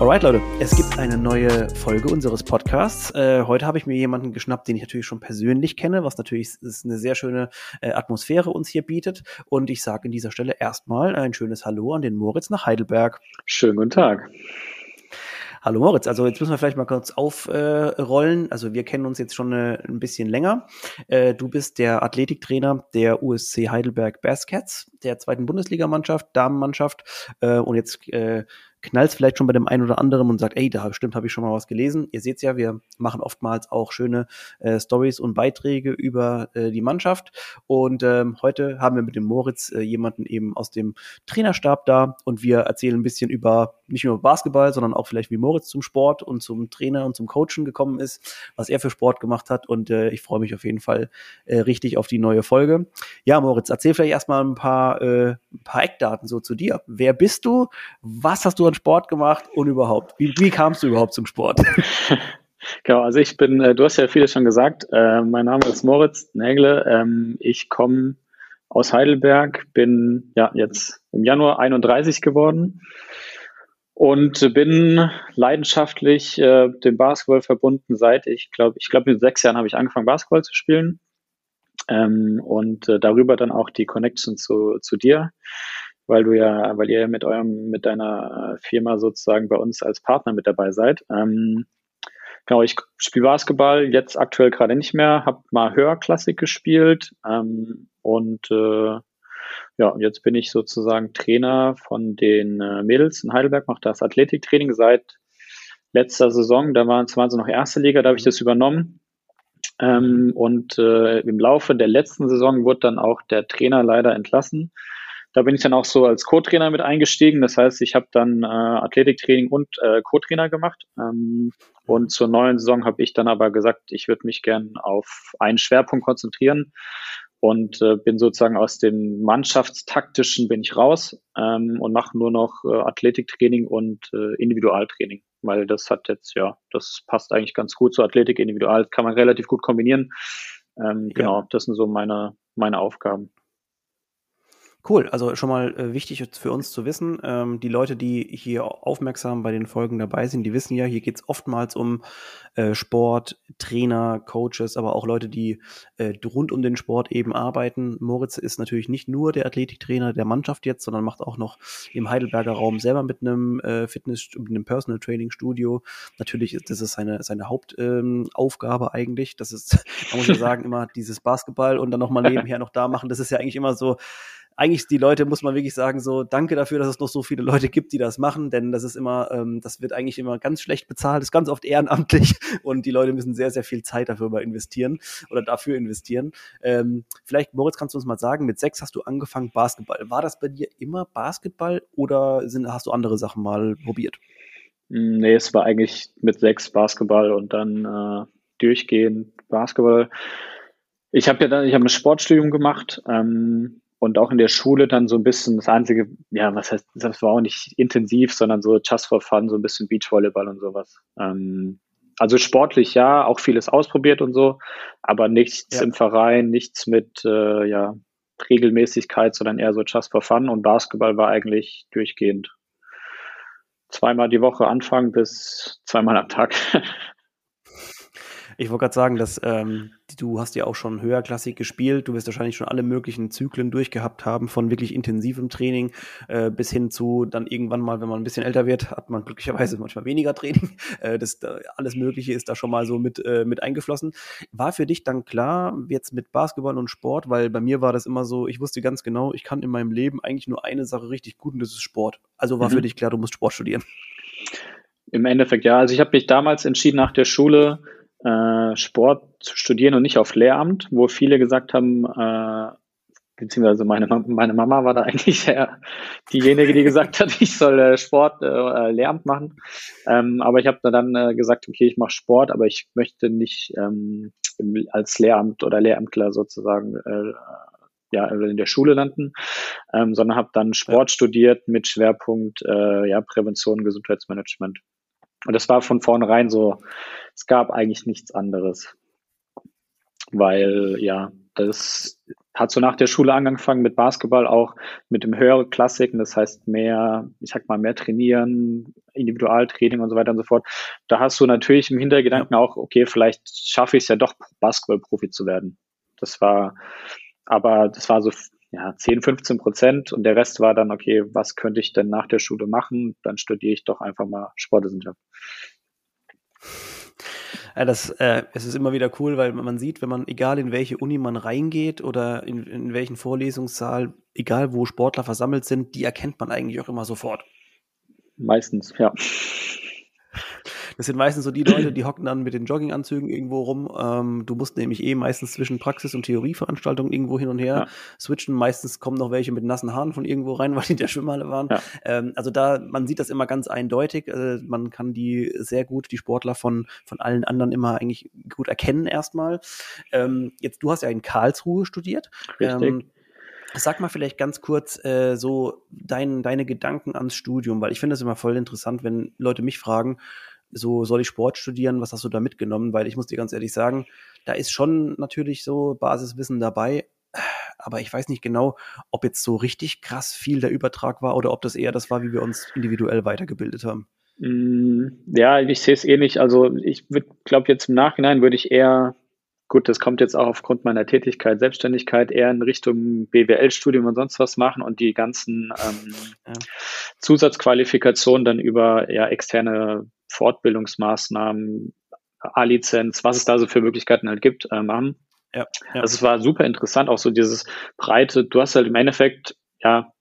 Alright, Leute, es gibt eine neue Folge unseres Podcasts. Äh, heute habe ich mir jemanden geschnappt, den ich natürlich schon persönlich kenne, was natürlich ist eine sehr schöne äh, Atmosphäre uns hier bietet. Und ich sage an dieser Stelle erstmal ein schönes Hallo an den Moritz nach Heidelberg. Schönen guten Tag. Hallo Moritz, also jetzt müssen wir vielleicht mal kurz aufrollen. Äh, also wir kennen uns jetzt schon äh, ein bisschen länger. Äh, du bist der Athletiktrainer der USC Heidelberg Baskets, der zweiten Bundesligamannschaft, Damenmannschaft. Äh, und jetzt äh, knallt vielleicht schon bei dem einen oder anderen und sagt, ey, da stimmt, habe ich schon mal was gelesen. Ihr seht ja, wir machen oftmals auch schöne äh, Stories und Beiträge über äh, die Mannschaft. Und ähm, heute haben wir mit dem Moritz äh, jemanden eben aus dem Trainerstab da und wir erzählen ein bisschen über nicht nur Basketball, sondern auch vielleicht wie Moritz zum Sport und zum Trainer und zum Coachen gekommen ist, was er für Sport gemacht hat. Und äh, ich freue mich auf jeden Fall äh, richtig auf die neue Folge. Ja, Moritz, erzähl vielleicht erstmal ein paar, äh, ein paar Eckdaten so zu dir. Wer bist du? Was hast du an Sport gemacht und überhaupt? Wie, wie kamst du überhaupt zum Sport? Genau, also ich bin, äh, du hast ja viele schon gesagt, äh, mein Name ist Moritz Nägle. Ähm, ich komme aus Heidelberg, bin ja jetzt im Januar 31 geworden und bin leidenschaftlich äh, dem Basketball verbunden seit ich glaube, ich glaube mit sechs Jahren habe ich angefangen Basketball zu spielen ähm, und äh, darüber dann auch die Connection zu, zu dir weil du ja, weil ihr mit eurem, mit deiner Firma sozusagen bei uns als Partner mit dabei seid. Ähm, genau, ich spiele Basketball, jetzt aktuell gerade nicht mehr, habe mal Hörklassik gespielt ähm, und äh, ja, jetzt bin ich sozusagen Trainer von den äh, Mädels in Heidelberg, mache das Athletiktraining seit letzter Saison. Da waren, waren sie noch erste Liga, da habe ich das übernommen. Ähm, und äh, im Laufe der letzten Saison wurde dann auch der Trainer leider entlassen. Da bin ich dann auch so als Co-Trainer mit eingestiegen. Das heißt, ich habe dann äh, Athletiktraining und äh, Co-Trainer gemacht. Ähm, und zur neuen Saison habe ich dann aber gesagt, ich würde mich gern auf einen Schwerpunkt konzentrieren und äh, bin sozusagen aus dem Mannschaftstaktischen bin ich raus ähm, und mache nur noch äh, Athletiktraining und äh, Individualtraining, weil das hat jetzt ja, das passt eigentlich ganz gut zu Athletik, Individual kann man relativ gut kombinieren. Ähm, ja. Genau, das sind so meine meine Aufgaben. Cool, also schon mal äh, wichtig für uns zu wissen, ähm, die Leute, die hier aufmerksam bei den Folgen dabei sind, die wissen ja, hier geht's oftmals um äh, Sport, Trainer, Coaches, aber auch Leute, die äh, rund um den Sport eben arbeiten. Moritz ist natürlich nicht nur der Athletiktrainer der Mannschaft jetzt, sondern macht auch noch im Heidelberger Raum selber mit einem äh, Fitness, mit einem Personal Training Studio. Natürlich ist das ist seine, seine Hauptaufgabe ähm, eigentlich. Das ist, man muss ja sagen, immer dieses Basketball und dann nochmal nebenher noch da machen. Das ist ja eigentlich immer so, eigentlich die Leute, muss man wirklich sagen, so danke dafür, dass es noch so viele Leute gibt, die das machen, denn das ist immer, ähm, das wird eigentlich immer ganz schlecht bezahlt, ist ganz oft ehrenamtlich und die Leute müssen sehr, sehr viel Zeit dafür investieren oder dafür investieren. Ähm, vielleicht, Moritz, kannst du uns mal sagen, mit sechs hast du angefangen Basketball. War das bei dir immer Basketball oder sind, hast du andere Sachen mal probiert? Hm, nee, es war eigentlich mit sechs Basketball und dann äh, durchgehend Basketball. Ich habe ja dann, ich habe ein Sportstudium gemacht, ähm, und auch in der Schule dann so ein bisschen das einzige, ja, was heißt, das war auch nicht intensiv, sondern so just for fun, so ein bisschen Beachvolleyball und sowas. Ähm, also sportlich ja, auch vieles ausprobiert und so, aber nichts ja. im Verein, nichts mit äh, ja, Regelmäßigkeit, sondern eher so just for fun und Basketball war eigentlich durchgehend. Zweimal die Woche anfangen bis zweimal am Tag. Ich wollte gerade sagen, dass ähm, du hast ja auch schon höherklassig gespielt. Du wirst wahrscheinlich schon alle möglichen Zyklen durchgehabt haben, von wirklich intensivem Training äh, bis hin zu dann irgendwann mal, wenn man ein bisschen älter wird, hat man glücklicherweise manchmal weniger Training. Äh, das, da, alles Mögliche ist da schon mal so mit, äh, mit eingeflossen. War für dich dann klar, jetzt mit Basketball und Sport, weil bei mir war das immer so, ich wusste ganz genau, ich kann in meinem Leben eigentlich nur eine Sache richtig gut und das ist Sport. Also war mhm. für dich klar, du musst Sport studieren. Im Endeffekt ja. Also ich habe mich damals entschieden nach der Schule, äh, Sport zu studieren und nicht auf Lehramt, wo viele gesagt haben, äh, beziehungsweise meine, meine Mama war da eigentlich ja diejenige, die gesagt hat, ich soll äh, Sport, äh, Lehramt machen. Ähm, aber ich habe dann äh, gesagt, okay, ich mache Sport, aber ich möchte nicht ähm, als Lehramt oder Lehramtler sozusagen äh, ja, in der Schule landen, ähm, sondern habe dann Sport ja. studiert mit Schwerpunkt äh, ja, Prävention und Gesundheitsmanagement. Und das war von vornherein so, es gab eigentlich nichts anderes. Weil ja, das hat so nach der Schule angefangen mit Basketball auch mit dem höheren Klassiken, das heißt mehr, ich sag mal, mehr trainieren, Individualtraining und so weiter und so fort. Da hast du natürlich im Hintergedanken auch, okay, vielleicht schaffe ich es ja doch, Basketballprofi zu werden. Das war, aber das war so ja, 10, 15 Prozent und der Rest war dann, okay, was könnte ich denn nach der Schule machen? Dann studiere ich doch einfach mal Sportwissenschaft. Ja, das, äh, es ist immer wieder cool, weil man sieht, wenn man, egal in welche Uni man reingeht oder in, in welchen Vorlesungssaal, egal wo Sportler versammelt sind, die erkennt man eigentlich auch immer sofort. Meistens, ja. Das sind meistens so die Leute, die hocken dann mit den Jogginganzügen irgendwo rum. Ähm, du musst nämlich eh meistens zwischen Praxis- und Theorieveranstaltungen irgendwo hin und her ja. switchen. Meistens kommen noch welche mit nassen Haaren von irgendwo rein, weil die in der Schwimmhalle waren. Ja. Ähm, also da, man sieht das immer ganz eindeutig. Äh, man kann die sehr gut, die Sportler von, von allen anderen immer eigentlich gut erkennen erstmal. Ähm, jetzt, du hast ja in Karlsruhe studiert. Richtig. Ähm, Sag mal vielleicht ganz kurz äh, so dein, deine Gedanken ans Studium, weil ich finde es immer voll interessant, wenn Leute mich fragen, so soll ich Sport studieren, was hast du da mitgenommen? Weil ich muss dir ganz ehrlich sagen, da ist schon natürlich so Basiswissen dabei, aber ich weiß nicht genau, ob jetzt so richtig krass viel der Übertrag war oder ob das eher das war, wie wir uns individuell weitergebildet haben. Mm, ja, ich sehe es ähnlich. Also ich glaube jetzt im Nachhinein würde ich eher, gut, das kommt jetzt auch aufgrund meiner Tätigkeit, Selbstständigkeit, eher in Richtung BWL-Studium und sonst was machen und die ganzen ähm, ja. Zusatzqualifikationen dann über ja, externe Fortbildungsmaßnahmen, A-Lizenz, was es da so für Möglichkeiten halt gibt, äh, machen. Ja, ja. Also es war super interessant, auch so dieses breite, du hast halt im Endeffekt, ja,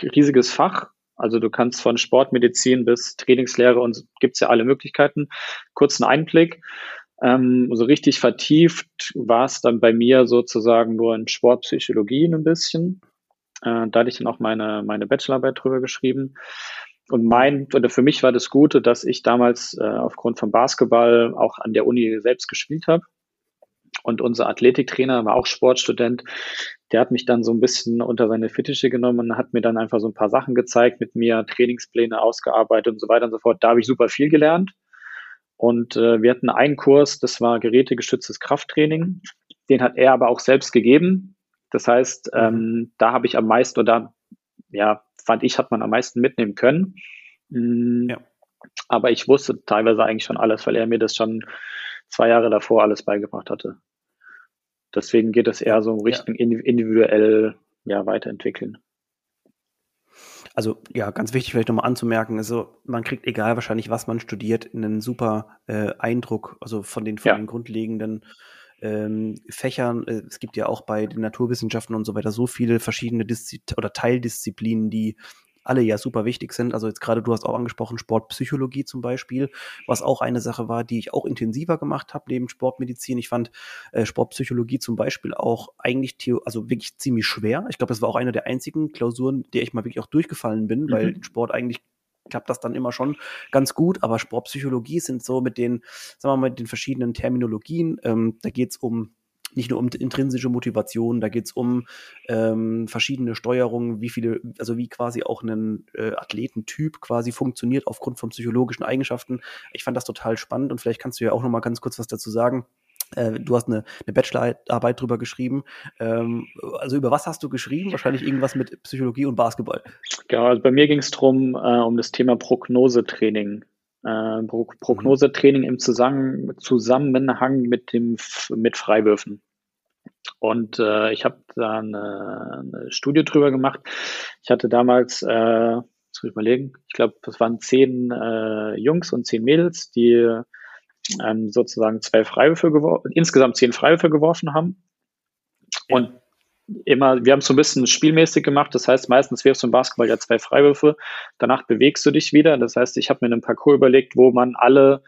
riesiges Fach. Also du kannst von Sportmedizin bis Trainingslehre und gibt's ja alle Möglichkeiten. Kurzen Einblick. Ähm, so richtig vertieft war es dann bei mir sozusagen nur in Sportpsychologie ein bisschen. Äh, da hatte ich dann auch meine, meine Bachelorarbeit drüber geschrieben. Und mein, oder für mich war das Gute, dass ich damals äh, aufgrund von Basketball auch an der Uni selbst gespielt habe. Und unser Athletiktrainer war auch Sportstudent. Der hat mich dann so ein bisschen unter seine Fittiche genommen und hat mir dann einfach so ein paar Sachen gezeigt, mit mir Trainingspläne ausgearbeitet und so weiter und so fort. Da habe ich super viel gelernt. Und äh, wir hatten einen Kurs, das war gerätegestütztes Krafttraining. Den hat er aber auch selbst gegeben. Das heißt, mhm. ähm, da habe ich am meisten oder ja, fand ich, hat man am meisten mitnehmen können. Mhm. Ja. Aber ich wusste teilweise eigentlich schon alles, weil er mir das schon zwei Jahre davor alles beigebracht hatte. Deswegen geht es eher so in Richtung ja. individuell ja, weiterentwickeln. Also ja, ganz wichtig vielleicht nochmal anzumerken, also man kriegt egal wahrscheinlich, was man studiert, einen super äh, Eindruck, also von den, von ja. den grundlegenden ähm, Fächern. Äh, es gibt ja auch bei den Naturwissenschaften und so weiter so viele verschiedene Diszi oder Teildisziplinen, die alle ja super wichtig sind. Also jetzt gerade du hast auch angesprochen Sportpsychologie zum Beispiel, was auch eine Sache war, die ich auch intensiver gemacht habe neben Sportmedizin. Ich fand äh, Sportpsychologie zum Beispiel auch eigentlich also wirklich ziemlich schwer. Ich glaube, das war auch eine der einzigen Klausuren, der ich mal wirklich auch durchgefallen bin, mhm. weil Sport eigentlich klappt das dann immer schon ganz gut, aber Sportpsychologie sind so mit den, sagen wir mal, mit den verschiedenen Terminologien, ähm, da geht's um nicht nur um intrinsische Motivation, da geht's um ähm, verschiedene Steuerungen, wie viele, also wie quasi auch ein äh, Athletentyp quasi funktioniert aufgrund von psychologischen Eigenschaften. Ich fand das total spannend und vielleicht kannst du ja auch noch mal ganz kurz was dazu sagen. Äh, du hast eine, eine Bachelorarbeit drüber geschrieben. Ähm, also über was hast du geschrieben? Wahrscheinlich irgendwas mit Psychologie und Basketball. Genau, also bei mir ging es darum, äh, um das Thema Prognosetraining. Äh, Pro Prognosetraining im Zusammen Zusammenhang mit dem mit Freiwürfen. Und äh, ich habe da eine, eine Studie drüber gemacht. Ich hatte damals, äh, muss ich überlegen, ich glaube, es waren zehn äh, Jungs und zehn Mädels, die ähm, sozusagen zwei Freiwürfe geworfen, insgesamt zehn Freiwürfe geworfen haben. Und immer, wir haben es so ein bisschen spielmäßig gemacht. Das heißt, meistens wirfst du im Basketball ja zwei Freiwürfe, danach bewegst du dich wieder. Das heißt, ich habe mir einen Parcours überlegt, wo man alle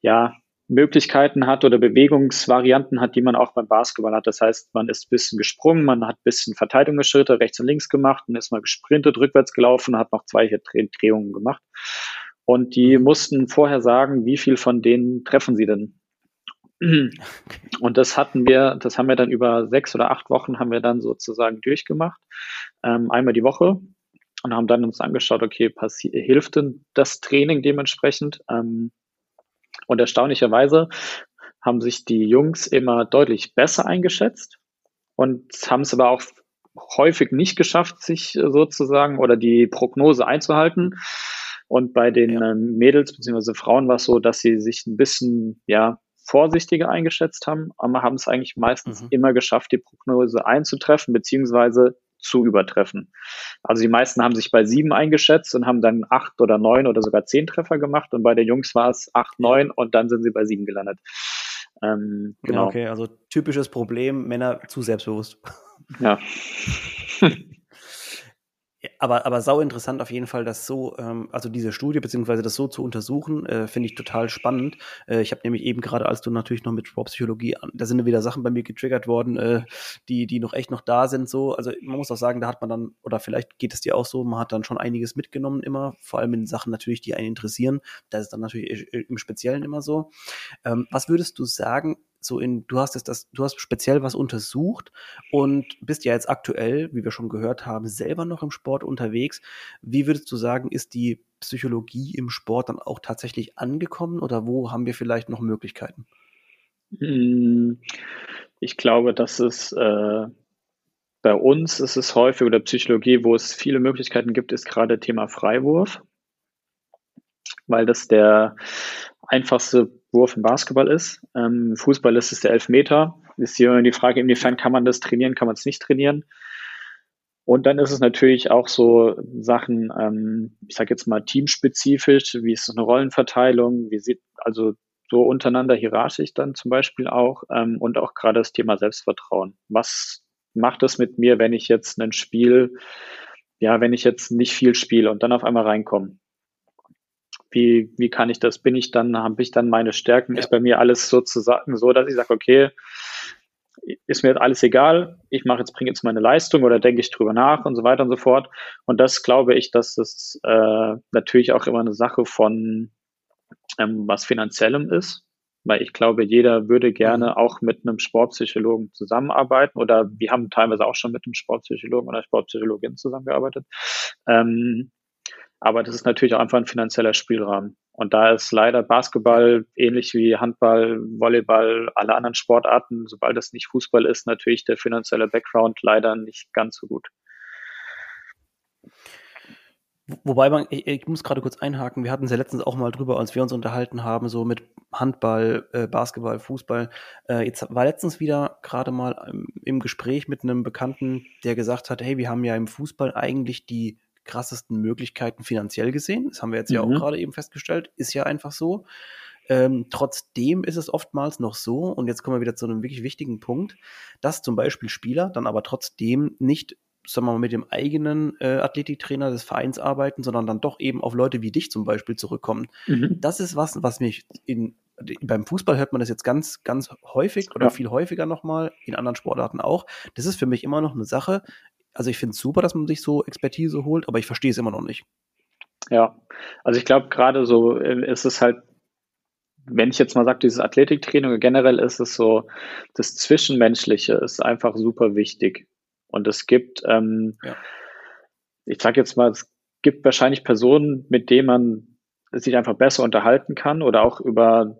ja, Möglichkeiten hat oder Bewegungsvarianten hat, die man auch beim Basketball hat. Das heißt, man ist ein bisschen gesprungen, man hat ein bisschen Verteidigungsschritte rechts und links gemacht, und ist mal gesprintet, rückwärts gelaufen, hat noch zwei Drehungen gemacht. Und die mussten vorher sagen, wie viel von denen treffen sie denn. Und das hatten wir, das haben wir dann über sechs oder acht Wochen haben wir dann sozusagen durchgemacht, ähm, einmal die Woche und haben dann uns angeschaut, okay, hilft denn das Training dementsprechend? Ähm, und erstaunlicherweise haben sich die Jungs immer deutlich besser eingeschätzt und haben es aber auch häufig nicht geschafft, sich sozusagen oder die Prognose einzuhalten. Und bei den ja. Ähm, Mädels bzw. Frauen war es so, dass sie sich ein bisschen ja, vorsichtiger eingeschätzt haben, aber haben es eigentlich meistens mhm. immer geschafft, die Prognose einzutreffen beziehungsweise zu übertreffen. Also die meisten haben sich bei sieben eingeschätzt und haben dann acht oder neun oder sogar zehn Treffer gemacht und bei den Jungs war es acht, neun und dann sind sie bei sieben gelandet. Ähm, genau. Ja, okay, also typisches Problem, Männer zu selbstbewusst. Ja. aber, aber sau interessant auf jeden Fall, das so, ähm, also diese Studie beziehungsweise das so zu untersuchen, äh, finde ich total spannend. Äh, ich habe nämlich eben gerade, als du natürlich noch mit Sportpsychologie, da sind wieder Sachen bei mir getriggert worden, äh, die, die noch echt noch da sind. So, also man muss auch sagen, da hat man dann, oder vielleicht geht es dir auch so, man hat dann schon einiges mitgenommen immer, vor allem in Sachen natürlich, die einen interessieren. Da ist dann natürlich im Speziellen immer so. Ähm, was würdest du sagen, so in, du hast es das, du hast speziell was untersucht und bist ja jetzt aktuell, wie wir schon gehört haben, selber noch im Sport unterwegs. Wie würdest du sagen, ist die Psychologie im Sport dann auch tatsächlich angekommen oder wo haben wir vielleicht noch Möglichkeiten? Hm, ich glaube, dass es äh, bei uns ist es häufig oder Psychologie, wo es viele Möglichkeiten gibt, ist gerade Thema Freiwurf, weil das der einfachste Wurf im Basketball ist. Ähm, Fußball ist es der Elfmeter. Ist hier die Frage, inwiefern kann man das trainieren, kann man es nicht trainieren. Und dann ist es natürlich auch so Sachen, ähm, ich sage jetzt mal teamspezifisch, wie ist eine Rollenverteilung, wie sieht also so untereinander hierarchisch dann zum Beispiel auch ähm, und auch gerade das Thema Selbstvertrauen. Was macht es mit mir, wenn ich jetzt ein Spiel, ja, wenn ich jetzt nicht viel spiele und dann auf einmal reinkomme? Wie, wie kann ich das, bin ich dann, habe ich dann meine Stärken, ja. ist bei mir alles sozusagen so, dass ich sage, okay, ist mir jetzt alles egal, ich mache jetzt, bringe jetzt meine Leistung oder denke ich drüber nach und so weiter und so fort. Und das glaube ich, dass das äh, natürlich auch immer eine Sache von ähm, was Finanziellem ist, weil ich glaube, jeder würde gerne mhm. auch mit einem Sportpsychologen zusammenarbeiten oder wir haben teilweise auch schon mit einem Sportpsychologen oder Sportpsychologin zusammengearbeitet. Ähm, aber das ist natürlich auch einfach ein finanzieller Spielrahmen. Und da ist leider Basketball ähnlich wie Handball, Volleyball, alle anderen Sportarten, sobald es nicht Fußball ist, natürlich der finanzielle Background leider nicht ganz so gut. Wobei man, ich, ich muss gerade kurz einhaken, wir hatten es ja letztens auch mal drüber, als wir uns unterhalten haben, so mit Handball, äh, Basketball, Fußball. Äh, jetzt war letztens wieder gerade mal im, im Gespräch mit einem Bekannten, der gesagt hat, hey, wir haben ja im Fußball eigentlich die krassesten Möglichkeiten finanziell gesehen. Das haben wir jetzt mhm. ja auch mhm. gerade eben festgestellt. Ist ja einfach so. Ähm, trotzdem ist es oftmals noch so, und jetzt kommen wir wieder zu einem wirklich wichtigen Punkt, dass zum Beispiel Spieler dann aber trotzdem nicht sagen wir mal, mit dem eigenen äh, Athletiktrainer des Vereins arbeiten, sondern dann doch eben auf Leute wie dich zum Beispiel zurückkommen. Mhm. Das ist was, was mich in, beim Fußball hört man das jetzt ganz, ganz häufig oder ja. viel häufiger nochmal, in anderen Sportarten auch. Das ist für mich immer noch eine Sache also ich finde es super, dass man sich so Expertise holt, aber ich verstehe es immer noch nicht. Ja, also ich glaube gerade so äh, ist es halt, wenn ich jetzt mal sage, dieses Athletiktraining generell ist es so, das Zwischenmenschliche ist einfach super wichtig. Und es gibt, ähm, ja. ich sage jetzt mal, es gibt wahrscheinlich Personen, mit denen man sich einfach besser unterhalten kann oder auch über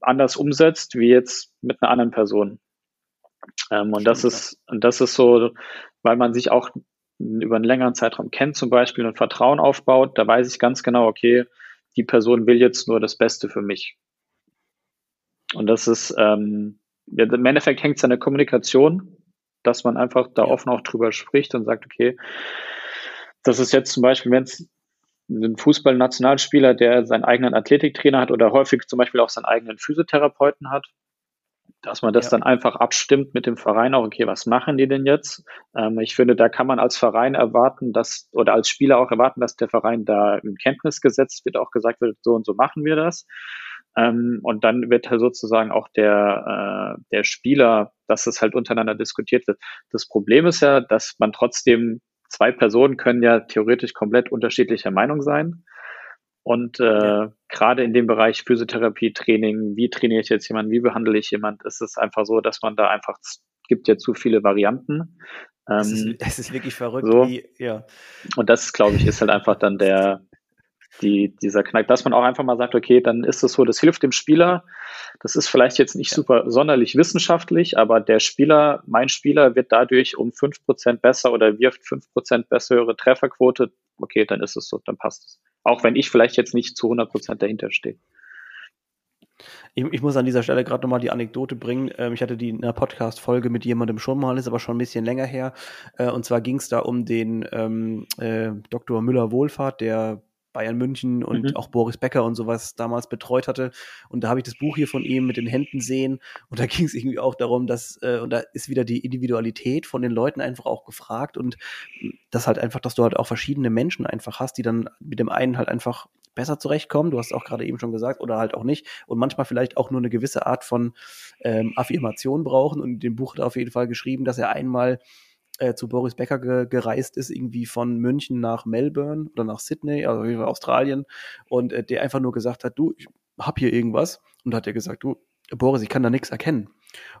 anders umsetzt, wie jetzt mit einer anderen Person. Ähm, und das ist, und das ist so, weil man sich auch über einen längeren Zeitraum kennt zum Beispiel und Vertrauen aufbaut, da weiß ich ganz genau, okay, die Person will jetzt nur das Beste für mich. Und das ist, ähm, im Endeffekt hängt es an der Kommunikation, dass man einfach da ja. offen auch drüber spricht und sagt, okay, das ist jetzt zum Beispiel, wenn es ein Fußball-Nationalspieler, der seinen eigenen Athletiktrainer hat oder häufig zum Beispiel auch seinen eigenen Physiotherapeuten hat, dass man das ja. dann einfach abstimmt mit dem Verein auch, okay, was machen die denn jetzt? Ähm, ich finde, da kann man als Verein erwarten, dass, oder als Spieler auch erwarten, dass der Verein da in Kenntnis gesetzt wird, auch gesagt wird, so und so machen wir das. Ähm, und dann wird halt sozusagen auch der, äh, der Spieler, dass es halt untereinander diskutiert wird. Das Problem ist ja, dass man trotzdem, zwei Personen können ja theoretisch komplett unterschiedlicher Meinung sein. Und äh, gerade in dem Bereich Physiotherapie, Training, wie trainiere ich jetzt jemanden, wie behandle ich jemanden, ist es einfach so, dass man da einfach, es gibt ja zu viele Varianten. Es ist, ähm, es ist wirklich verrückt. So. Wie, ja. Und das, glaube ich, ist halt einfach dann der, die, dieser Knack, dass man auch einfach mal sagt, okay, dann ist es so, das hilft dem Spieler. Das ist vielleicht jetzt nicht ja. super sonderlich wissenschaftlich, aber der Spieler, mein Spieler wird dadurch um fünf Prozent besser oder wirft fünf Prozent bessere Trefferquote. Okay, dann ist es so, dann passt es. Auch wenn ich vielleicht jetzt nicht zu 100 Prozent dahinter stehe. Ich, ich, muss an dieser Stelle gerade nochmal die Anekdote bringen. Ähm, ich hatte die in einer Podcast-Folge mit jemandem schon mal, ist aber schon ein bisschen länger her. Äh, und zwar ging es da um den ähm, äh, Dr. Müller-Wohlfahrt, der Bayern München und mhm. auch Boris Becker und sowas damals betreut hatte. Und da habe ich das Buch hier von ihm mit den Händen sehen. Und da ging es irgendwie auch darum, dass, äh, und da ist wieder die Individualität von den Leuten einfach auch gefragt. Und das halt einfach, dass du halt auch verschiedene Menschen einfach hast, die dann mit dem einen halt einfach besser zurechtkommen. Du hast es auch gerade eben schon gesagt, oder halt auch nicht. Und manchmal vielleicht auch nur eine gewisse Art von ähm, Affirmation brauchen. Und in dem Buch hat er auf jeden Fall geschrieben, dass er einmal äh, zu Boris Becker ge gereist ist, irgendwie von München nach Melbourne oder nach Sydney, also Australien, und äh, der einfach nur gesagt hat, du, ich hab hier irgendwas. Und da hat er gesagt, du, Boris, ich kann da nichts erkennen.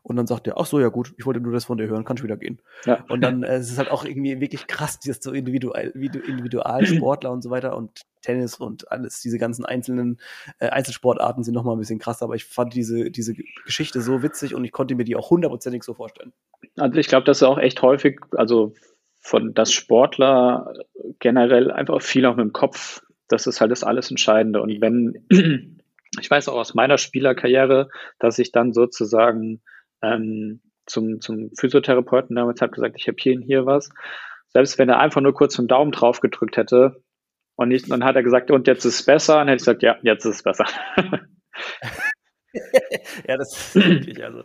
Und dann sagt er, ach so, ja gut, ich wollte nur das von dir hören, kannst wieder gehen. Ja. Und dann äh, es ist halt auch irgendwie wirklich krass, dieses so individuell, Individualsportler und so weiter und Tennis und alles, diese ganzen einzelnen äh, Einzelsportarten sind nochmal ein bisschen krass, aber ich fand diese, diese Geschichte so witzig und ich konnte mir die auch hundertprozentig so vorstellen. Also ich glaube, das ist auch echt häufig, also von das Sportler generell einfach viel auch mit dem Kopf, das ist halt das alles Entscheidende. Und wenn ich weiß auch aus meiner Spielerkarriere, dass ich dann sozusagen ähm, zum, zum Physiotherapeuten damals habe gesagt, ich habe hier und hier was. Selbst wenn er einfach nur kurz den Daumen drauf gedrückt hätte und nicht, dann hat er gesagt, und jetzt ist es besser, dann hätte ich gesagt, ja, jetzt ist es besser. ja, das ist wirklich, also.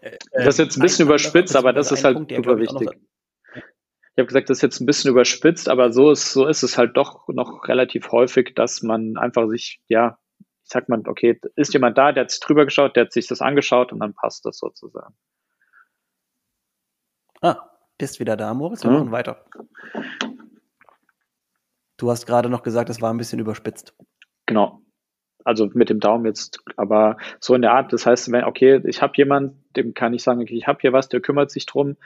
Äh, das ist jetzt ein bisschen überspitzt, aber das ist halt Punkt, super wichtig. Ich habe gesagt, das ist jetzt ein bisschen überspitzt, aber so ist, so ist es halt doch noch relativ häufig, dass man einfach sich, ja, sagt man, okay, ist jemand da, der hat sich drüber geschaut, der hat sich das angeschaut und dann passt das sozusagen. Ah, bist wieder da, Moritz. Wir mhm. machen weiter. Du hast gerade noch gesagt, es war ein bisschen überspitzt. Genau. Also mit dem Daumen jetzt, aber so in der Art, das heißt, wenn, okay, ich habe jemanden, dem kann ich sagen, okay, ich habe hier was, der kümmert sich drum.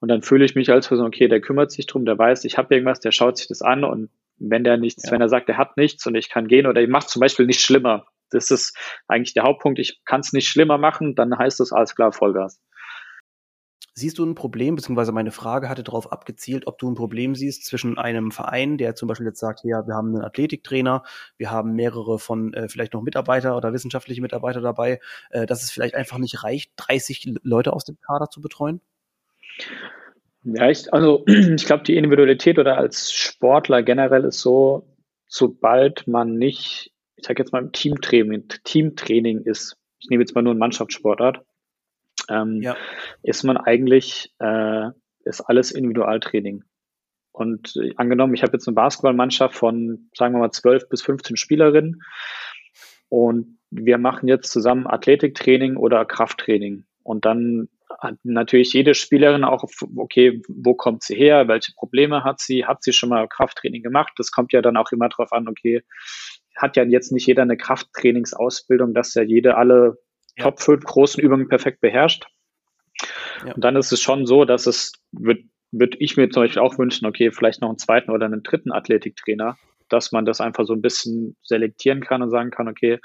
Und dann fühle ich mich als Person, okay, der kümmert sich drum, der weiß, ich habe irgendwas, der schaut sich das an und wenn der nichts, ja. wenn er sagt, er hat nichts und ich kann gehen oder ich mache zum Beispiel nicht schlimmer. Das ist eigentlich der Hauptpunkt. Ich kann es nicht schlimmer machen, dann heißt das alles klar Vollgas. Siehst du ein Problem, beziehungsweise meine Frage hatte darauf abgezielt, ob du ein Problem siehst zwischen einem Verein, der zum Beispiel jetzt sagt, ja, wir haben einen Athletiktrainer, wir haben mehrere von äh, vielleicht noch Mitarbeiter oder wissenschaftliche Mitarbeiter dabei, äh, dass es vielleicht einfach nicht reicht, 30 Leute aus dem Kader zu betreuen? Ja, ich, also ich glaube, die Individualität oder als Sportler generell ist so, sobald man nicht, ich sage jetzt mal Teamtraining, Teamtraining ist, ich nehme jetzt mal nur einen Mannschaftssportart, ähm, ja. ist man eigentlich, äh, ist alles Individualtraining. Und äh, angenommen, ich habe jetzt eine Basketballmannschaft von, sagen wir mal, 12 bis 15 Spielerinnen und wir machen jetzt zusammen Athletiktraining oder Krafttraining. Und dann natürlich jede Spielerin auch, okay, wo kommt sie her, welche Probleme hat sie, hat sie schon mal Krafttraining gemacht? Das kommt ja dann auch immer darauf an, okay, hat ja jetzt nicht jeder eine Krafttrainingsausbildung, dass ja jede alle ja. Top 5 großen Übungen perfekt beherrscht. Ja. Und dann ist es schon so, dass es, würde würd ich mir zum Beispiel auch wünschen, okay, vielleicht noch einen zweiten oder einen dritten Athletiktrainer, dass man das einfach so ein bisschen selektieren kann und sagen kann, okay,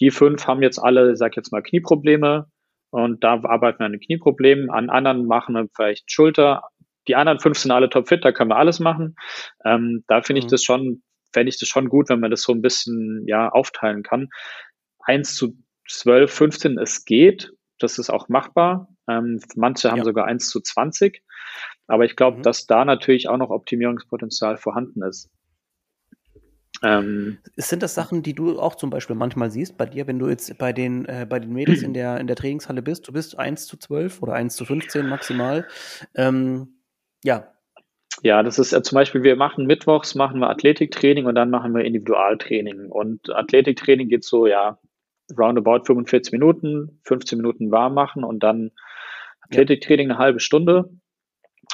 die fünf haben jetzt alle, sag jetzt mal, Knieprobleme, und da arbeiten wir an den Knieproblemen. An anderen machen wir vielleicht Schulter. Die anderen fünf sind alle topfit, da können wir alles machen. Ähm, da finde ich mhm. das schon, fände ich das schon gut, wenn man das so ein bisschen ja aufteilen kann. Eins zu zwölf, 15, es geht. Das ist auch machbar. Ähm, manche haben ja. sogar eins zu zwanzig. Aber ich glaube, mhm. dass da natürlich auch noch Optimierungspotenzial vorhanden ist. Ähm, Sind das Sachen, die du auch zum Beispiel manchmal siehst bei dir, wenn du jetzt bei den, äh, bei den Mädels in der, in der Trainingshalle bist? Du bist 1 zu 12 oder 1 zu 15 maximal. Ähm, ja. Ja, das ist äh, zum Beispiel, wir machen mittwochs, machen wir Athletiktraining und dann machen wir Individualtraining. Und Athletiktraining geht so, ja, roundabout 45 Minuten, 15 Minuten warm machen und dann Athletiktraining eine halbe Stunde.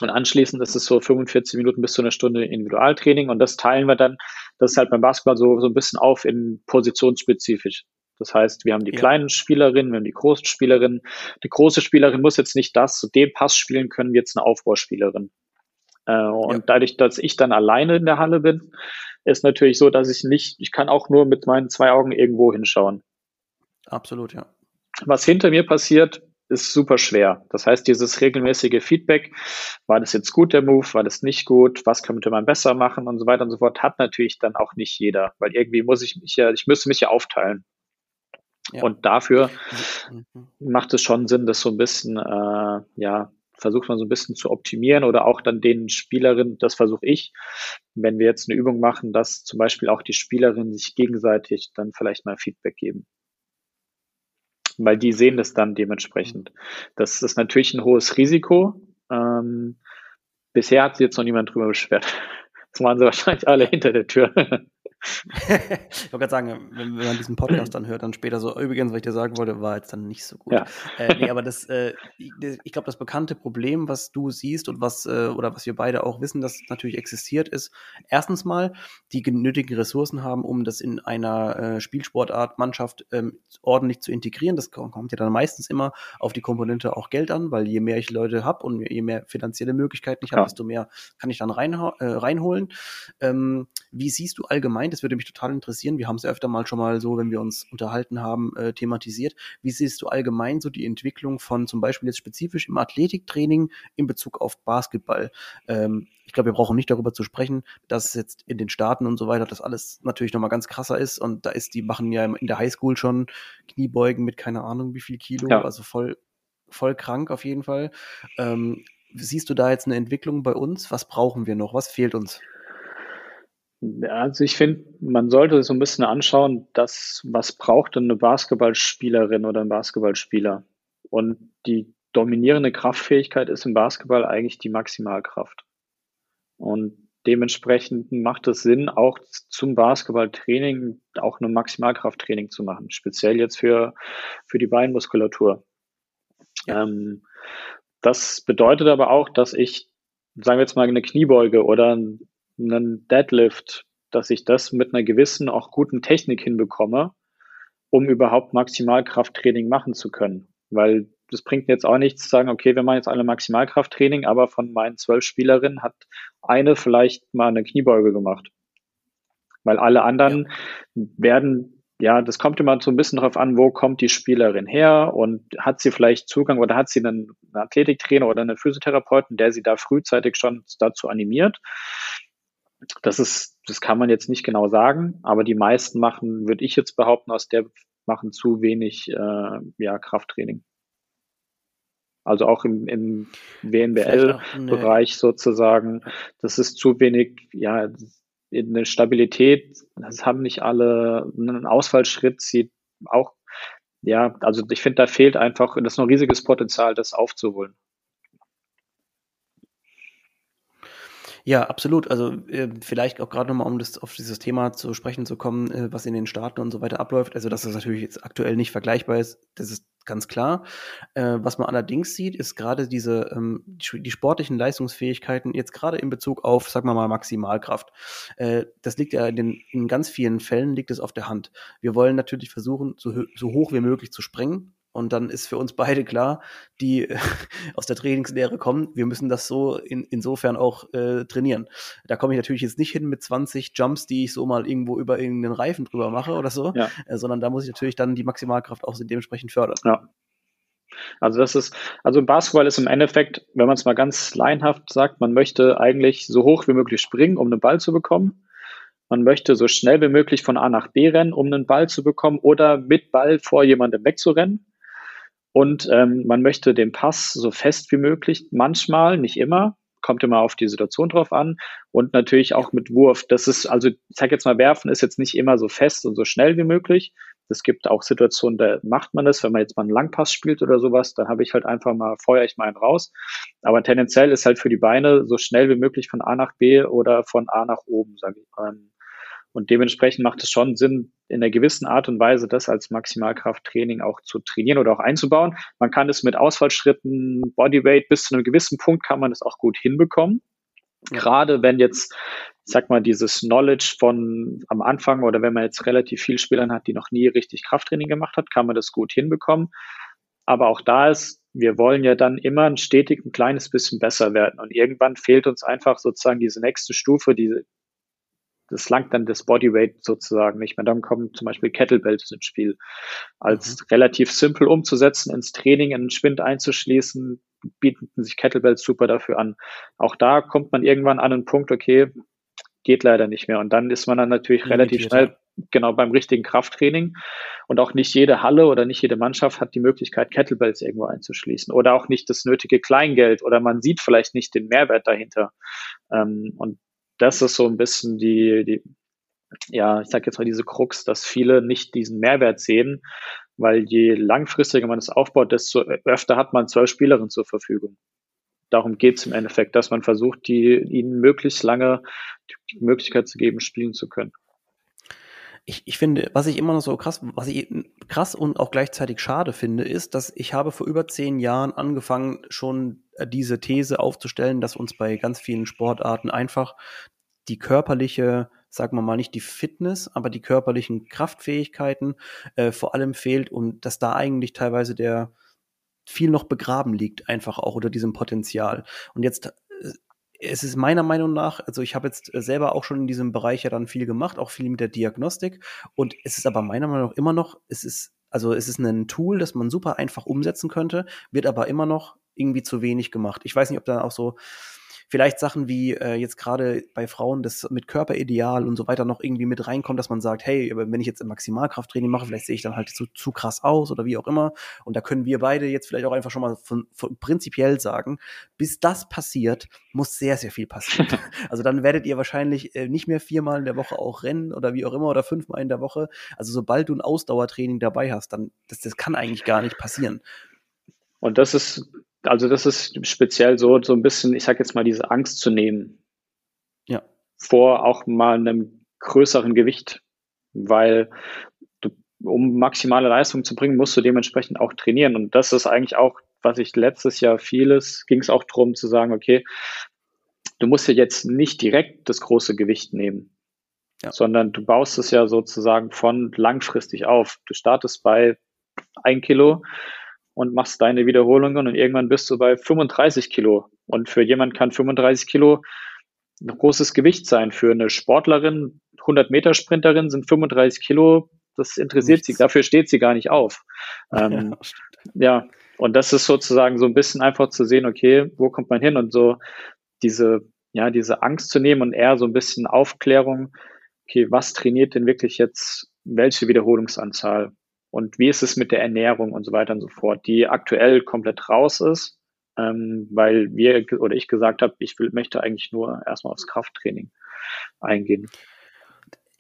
Und anschließend ist es so 45 Minuten bis zu einer Stunde Individualtraining und das teilen wir dann, das ist halt beim Basketball so, so ein bisschen auf in positionsspezifisch. Das heißt, wir haben die ja. kleinen Spielerinnen, wir haben die großen Spielerinnen. Die große Spielerin muss jetzt nicht das zu dem Pass spielen können, wie jetzt eine Aufbauspielerin. Äh, und ja. dadurch, dass ich dann alleine in der Halle bin, ist natürlich so, dass ich nicht, ich kann auch nur mit meinen zwei Augen irgendwo hinschauen. Absolut, ja. Was hinter mir passiert, ist super schwer. Das heißt, dieses regelmäßige Feedback, war das jetzt gut, der Move, war das nicht gut, was könnte man besser machen und so weiter und so fort, hat natürlich dann auch nicht jeder, weil irgendwie muss ich mich ja, ich müsste mich ja aufteilen. Ja. Und dafür mhm. macht es schon Sinn, das so ein bisschen, äh, ja, versucht man so ein bisschen zu optimieren oder auch dann den Spielerinnen, das versuche ich, wenn wir jetzt eine Übung machen, dass zum Beispiel auch die Spielerinnen sich gegenseitig dann vielleicht mal Feedback geben. Weil die sehen das dann dementsprechend. Das ist natürlich ein hohes Risiko. Ähm, bisher hat sich jetzt noch niemand drüber beschwert. Das waren sie wahrscheinlich alle hinter der Tür. ich wollte gerade sagen, wenn, wenn, man diesen Podcast dann hört, dann später so, übrigens, was ich dir sagen wollte, war jetzt dann nicht so gut. Ja. Äh, nee, aber das, äh, ich glaube, das bekannte Problem, was du siehst und was, äh, oder was wir beide auch wissen, dass natürlich existiert, ist erstens mal, die genötigen Ressourcen haben, um das in einer äh, Spielsportart, Mannschaft ähm, ordentlich zu integrieren. Das kommt ja dann meistens immer auf die Komponente auch Geld an, weil je mehr ich Leute habe und je mehr finanzielle Möglichkeiten ich habe, ja. desto mehr kann ich dann rein, äh, reinholen. Ähm, wie siehst du allgemein, das würde mich total interessieren, wir haben es ja öfter mal schon mal so, wenn wir uns unterhalten haben, äh, thematisiert. Wie siehst du allgemein so die Entwicklung von zum Beispiel jetzt spezifisch im Athletiktraining in Bezug auf Basketball? Ähm, ich glaube, wir brauchen nicht darüber zu sprechen, dass jetzt in den Staaten und so weiter das alles natürlich nochmal ganz krasser ist. Und da ist, die machen ja in der Highschool schon Kniebeugen mit keine Ahnung wie viel Kilo, ja. also voll, voll krank auf jeden Fall. Ähm, siehst du da jetzt eine Entwicklung bei uns? Was brauchen wir noch? Was fehlt uns? Also ich finde, man sollte so ein bisschen anschauen, dass, was braucht denn eine Basketballspielerin oder ein Basketballspieler? Und die dominierende Kraftfähigkeit ist im Basketball eigentlich die Maximalkraft. Und dementsprechend macht es Sinn, auch zum Basketballtraining auch eine Maximalkrafttraining zu machen, speziell jetzt für, für die Beinmuskulatur. Ja. Ähm, das bedeutet aber auch, dass ich, sagen wir jetzt mal, eine Kniebeuge oder einen Deadlift, dass ich das mit einer gewissen, auch guten Technik hinbekomme, um überhaupt Maximalkrafttraining machen zu können. Weil das bringt jetzt auch nichts zu sagen, okay, wir machen jetzt alle Maximalkrafttraining, aber von meinen zwölf Spielerinnen hat eine vielleicht mal eine Kniebeuge gemacht. Weil alle anderen ja. werden ja, das kommt immer so ein bisschen darauf an, wo kommt die Spielerin her und hat sie vielleicht Zugang oder hat sie einen, einen Athletiktrainer oder einen Physiotherapeuten, der sie da frühzeitig schon dazu animiert. Das ist, das kann man jetzt nicht genau sagen, aber die meisten machen, würde ich jetzt behaupten, aus der machen zu wenig äh, ja, Krafttraining. Also auch im, im WNBL-Bereich sozusagen, das ist zu wenig, ja, eine Stabilität, das haben nicht alle, einen Ausfallschritt sieht auch, ja, also ich finde, da fehlt einfach, das ist ein riesiges Potenzial, das aufzuholen. Ja, absolut. Also äh, vielleicht auch gerade nochmal, um das auf dieses Thema zu sprechen zu kommen, äh, was in den Staaten und so weiter abläuft. Also dass das natürlich jetzt aktuell nicht vergleichbar ist, das ist ganz klar. Äh, was man allerdings sieht, ist gerade diese ähm, die sportlichen Leistungsfähigkeiten jetzt gerade in Bezug auf, sagen wir mal, Maximalkraft. Äh, das liegt ja in, den, in ganz vielen Fällen liegt es auf der Hand. Wir wollen natürlich versuchen, so, so hoch wie möglich zu springen und dann ist für uns beide klar, die aus der Trainingslehre kommen, wir müssen das so in, insofern auch äh, trainieren. Da komme ich natürlich jetzt nicht hin mit 20 Jumps, die ich so mal irgendwo über irgendeinen Reifen drüber mache oder so, ja. äh, sondern da muss ich natürlich dann die Maximalkraft auch dementsprechend fördern. Ja. Also das ist, also Basketball ist im Endeffekt, wenn man es mal ganz laienhaft sagt, man möchte eigentlich so hoch wie möglich springen, um einen Ball zu bekommen. Man möchte so schnell wie möglich von A nach B rennen, um einen Ball zu bekommen oder mit Ball vor jemandem wegzurennen. Und ähm, man möchte den Pass so fest wie möglich, manchmal, nicht immer, kommt immer auf die Situation drauf an. Und natürlich auch mit Wurf. Das ist, also ich sage jetzt mal, werfen ist jetzt nicht immer so fest und so schnell wie möglich. Es gibt auch Situationen, da macht man das, wenn man jetzt mal einen Langpass spielt oder sowas, dann habe ich halt einfach mal, feuer ich mal einen raus. Aber tendenziell ist halt für die Beine so schnell wie möglich von A nach B oder von A nach oben, sage ich. Ähm, Und dementsprechend macht es schon Sinn, in einer gewissen Art und Weise das als Maximalkrafttraining auch zu trainieren oder auch einzubauen. Man kann es mit Ausfallschritten, Bodyweight bis zu einem gewissen Punkt kann man es auch gut hinbekommen. Gerade wenn jetzt, ich sag mal, dieses Knowledge von am Anfang oder wenn man jetzt relativ viel Spielern hat, die noch nie richtig Krafttraining gemacht hat, kann man das gut hinbekommen. Aber auch da ist, wir wollen ja dann immer ein stetig ein kleines bisschen besser werden. Und irgendwann fehlt uns einfach sozusagen diese nächste Stufe, diese, das langt dann das Bodyweight sozusagen nicht mehr. Dann kommen zum Beispiel Kettlebells ins Spiel. Als mhm. relativ simpel umzusetzen, ins Training, in den Schwind einzuschließen, bieten sich Kettlebells super dafür an. Auch da kommt man irgendwann an einen Punkt, okay, geht leider nicht mehr. Und dann ist man dann natürlich relativ schnell genau beim richtigen Krafttraining. Und auch nicht jede Halle oder nicht jede Mannschaft hat die Möglichkeit, Kettlebells irgendwo einzuschließen oder auch nicht das nötige Kleingeld oder man sieht vielleicht nicht den Mehrwert dahinter. Ähm, und das ist so ein bisschen die, die ja, ich sag jetzt mal diese Krux, dass viele nicht diesen Mehrwert sehen, weil je langfristiger man es aufbaut, desto öfter hat man zwölf Spielerinnen zur Verfügung. Darum geht es im Endeffekt, dass man versucht, die, ihnen möglichst lange die Möglichkeit zu geben, spielen zu können. Ich, ich finde, was ich immer noch so krass, was ich krass und auch gleichzeitig schade finde, ist, dass ich habe vor über zehn Jahren angefangen, schon diese These aufzustellen, dass uns bei ganz vielen Sportarten einfach die körperliche sagen wir mal nicht die Fitness, aber die körperlichen Kraftfähigkeiten äh, vor allem fehlt und dass da eigentlich teilweise der viel noch begraben liegt, einfach auch unter diesem Potenzial. Und jetzt äh, es ist meiner Meinung nach, also ich habe jetzt selber auch schon in diesem Bereich ja dann viel gemacht, auch viel mit der Diagnostik. Und es ist aber meiner Meinung nach immer noch, es ist, also es ist ein Tool, das man super einfach umsetzen könnte, wird aber immer noch irgendwie zu wenig gemacht. Ich weiß nicht, ob da auch so vielleicht Sachen wie äh, jetzt gerade bei Frauen das mit Körperideal und so weiter noch irgendwie mit reinkommt, dass man sagt, hey, wenn ich jetzt im Maximalkrafttraining mache, vielleicht sehe ich dann halt zu, zu krass aus oder wie auch immer. Und da können wir beide jetzt vielleicht auch einfach schon mal von, von prinzipiell sagen, bis das passiert, muss sehr, sehr viel passieren. also dann werdet ihr wahrscheinlich äh, nicht mehr viermal in der Woche auch rennen oder wie auch immer oder fünfmal in der Woche. Also sobald du ein Ausdauertraining dabei hast, dann das, das kann eigentlich gar nicht passieren. Und das ist also das ist speziell so, so ein bisschen, ich sag jetzt mal, diese Angst zu nehmen. Ja. Vor auch mal einem größeren Gewicht. Weil du, um maximale Leistung zu bringen, musst du dementsprechend auch trainieren. Und das ist eigentlich auch, was ich letztes Jahr vieles, ging es auch darum zu sagen, okay, du musst ja jetzt nicht direkt das große Gewicht nehmen. Ja. sondern du baust es ja sozusagen von langfristig auf. Du startest bei ein Kilo, und machst deine Wiederholungen und irgendwann bist du bei 35 Kilo. Und für jemand kann 35 Kilo ein großes Gewicht sein. Für eine Sportlerin, 100 Meter Sprinterin sind 35 Kilo, das interessiert Nichts. sie, dafür steht sie gar nicht auf. Ähm, ja, ja, und das ist sozusagen so ein bisschen einfach zu sehen, okay, wo kommt man hin und so diese, ja, diese Angst zu nehmen und eher so ein bisschen Aufklärung, okay, was trainiert denn wirklich jetzt welche Wiederholungsanzahl? Und wie ist es mit der Ernährung und so weiter und so fort, die aktuell komplett raus ist, ähm, weil wir oder ich gesagt habe, ich will, möchte eigentlich nur erstmal aufs Krafttraining eingehen.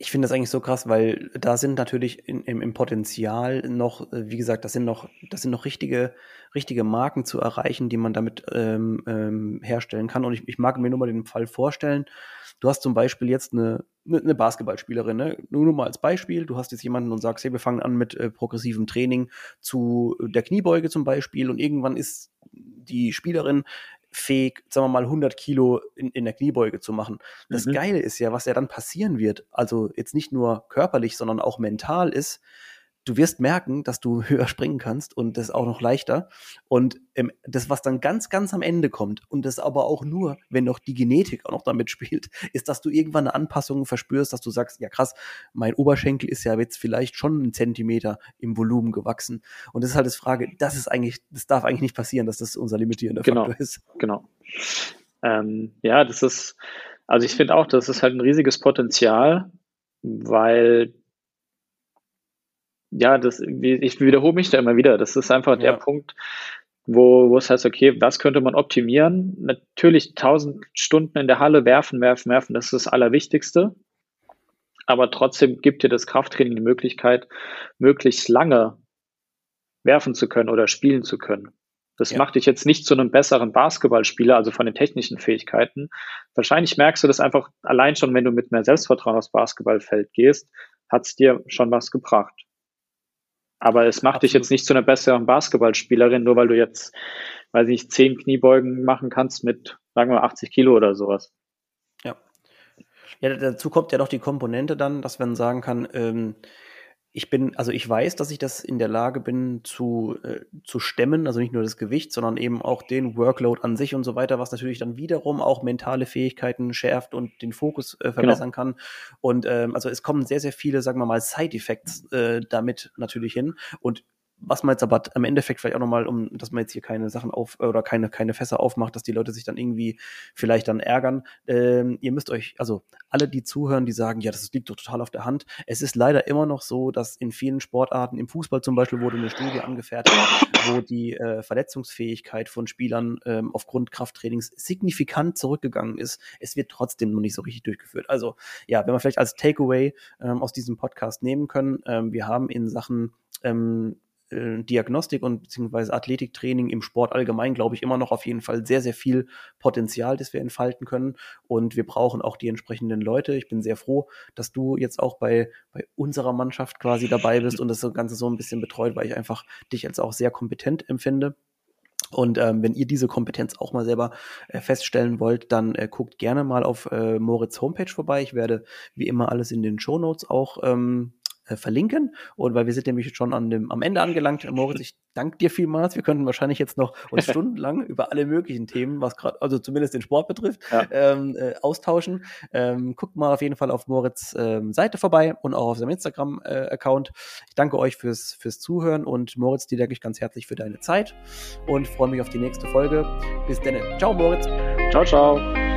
Ich finde das eigentlich so krass, weil da sind natürlich in, im, im Potenzial noch, äh, wie gesagt, das sind noch, das sind noch richtige, richtige Marken zu erreichen, die man damit ähm, ähm, herstellen kann. Und ich, ich mag mir nur mal den Fall vorstellen. Du hast zum Beispiel jetzt eine eine Basketballspielerin, ne? Nur, nur mal als Beispiel, du hast jetzt jemanden und sagst, hey, wir fangen an mit äh, progressivem Training zu der Kniebeuge zum Beispiel und irgendwann ist die Spielerin fähig, sagen wir mal, 100 Kilo in, in der Kniebeuge zu machen. Das mhm. Geile ist ja, was ja dann passieren wird, also jetzt nicht nur körperlich, sondern auch mental ist, du wirst merken, dass du höher springen kannst und das auch noch leichter. Und ähm, das, was dann ganz, ganz am Ende kommt, und das aber auch nur, wenn noch die Genetik auch noch damit spielt, ist, dass du irgendwann eine Anpassung verspürst, dass du sagst, ja krass, mein Oberschenkel ist ja jetzt vielleicht schon einen Zentimeter im Volumen gewachsen. Und das ist halt das Frage, das ist eigentlich, das darf eigentlich nicht passieren, dass das unser limitierender genau, Faktor ist. Genau. Ähm, ja, das ist, also ich finde auch, das ist halt ein riesiges Potenzial, weil ja, das, ich wiederhole mich da immer wieder. Das ist einfach ja. der Punkt, wo, wo es heißt, okay, was könnte man optimieren? Natürlich tausend Stunden in der Halle werfen, werfen, werfen, das ist das Allerwichtigste. Aber trotzdem gibt dir das Krafttraining die Möglichkeit, möglichst lange werfen zu können oder spielen zu können. Das ja. macht dich jetzt nicht zu einem besseren Basketballspieler, also von den technischen Fähigkeiten. Wahrscheinlich merkst du das einfach allein schon, wenn du mit mehr Selbstvertrauen aufs Basketballfeld gehst, hat es dir schon was gebracht. Aber es macht Absolut. dich jetzt nicht zu einer besseren Basketballspielerin, nur weil du jetzt, weiß ich nicht, zehn Kniebeugen machen kannst mit, sagen wir, 80 Kilo oder sowas. Ja. Ja, dazu kommt ja noch die Komponente dann, dass man sagen kann, ähm, ich bin, also ich weiß, dass ich das in der Lage bin zu, äh, zu stemmen, also nicht nur das Gewicht, sondern eben auch den Workload an sich und so weiter, was natürlich dann wiederum auch mentale Fähigkeiten schärft und den Fokus äh, genau. verbessern genau. kann. Und ähm, also es kommen sehr, sehr viele, sagen wir mal, Side-Effects äh, damit natürlich hin. Und was man jetzt aber am Endeffekt vielleicht auch nochmal, um, dass man jetzt hier keine Sachen auf oder keine, keine Fässer aufmacht, dass die Leute sich dann irgendwie vielleicht dann ärgern. Ähm, ihr müsst euch, also alle, die zuhören, die sagen, ja, das liegt doch total auf der Hand. Es ist leider immer noch so, dass in vielen Sportarten, im Fußball zum Beispiel, wurde eine Studie angefertigt, wo die äh, Verletzungsfähigkeit von Spielern ähm, aufgrund Krafttrainings signifikant zurückgegangen ist. Es wird trotzdem noch nicht so richtig durchgeführt. Also ja, wenn wir vielleicht als Takeaway ähm, aus diesem Podcast nehmen können, ähm, wir haben in Sachen ähm, äh, Diagnostik und beziehungsweise Athletiktraining im Sport allgemein, glaube ich, immer noch auf jeden Fall sehr, sehr viel Potenzial, das wir entfalten können. Und wir brauchen auch die entsprechenden Leute. Ich bin sehr froh, dass du jetzt auch bei, bei unserer Mannschaft quasi dabei bist und das Ganze so ein bisschen betreut, weil ich einfach dich als auch sehr kompetent empfinde. Und ähm, wenn ihr diese Kompetenz auch mal selber äh, feststellen wollt, dann äh, guckt gerne mal auf äh, Moritz Homepage vorbei. Ich werde wie immer alles in den Show Notes auch ähm, äh, verlinken. Und weil wir sind nämlich schon an dem, am Ende angelangt, Moritz, ich danke dir vielmals. Wir könnten wahrscheinlich jetzt noch uns stundenlang über alle möglichen Themen, was gerade, also zumindest den Sport betrifft, ja. ähm, äh, austauschen. Ähm, guckt mal auf jeden Fall auf Moritz ähm, Seite vorbei und auch auf seinem Instagram-Account. Äh, ich danke euch fürs, fürs Zuhören und Moritz, dir danke ich ganz herzlich für deine Zeit und freue mich auf die nächste Folge. Bis dann. Ciao, Moritz. Ciao, ciao.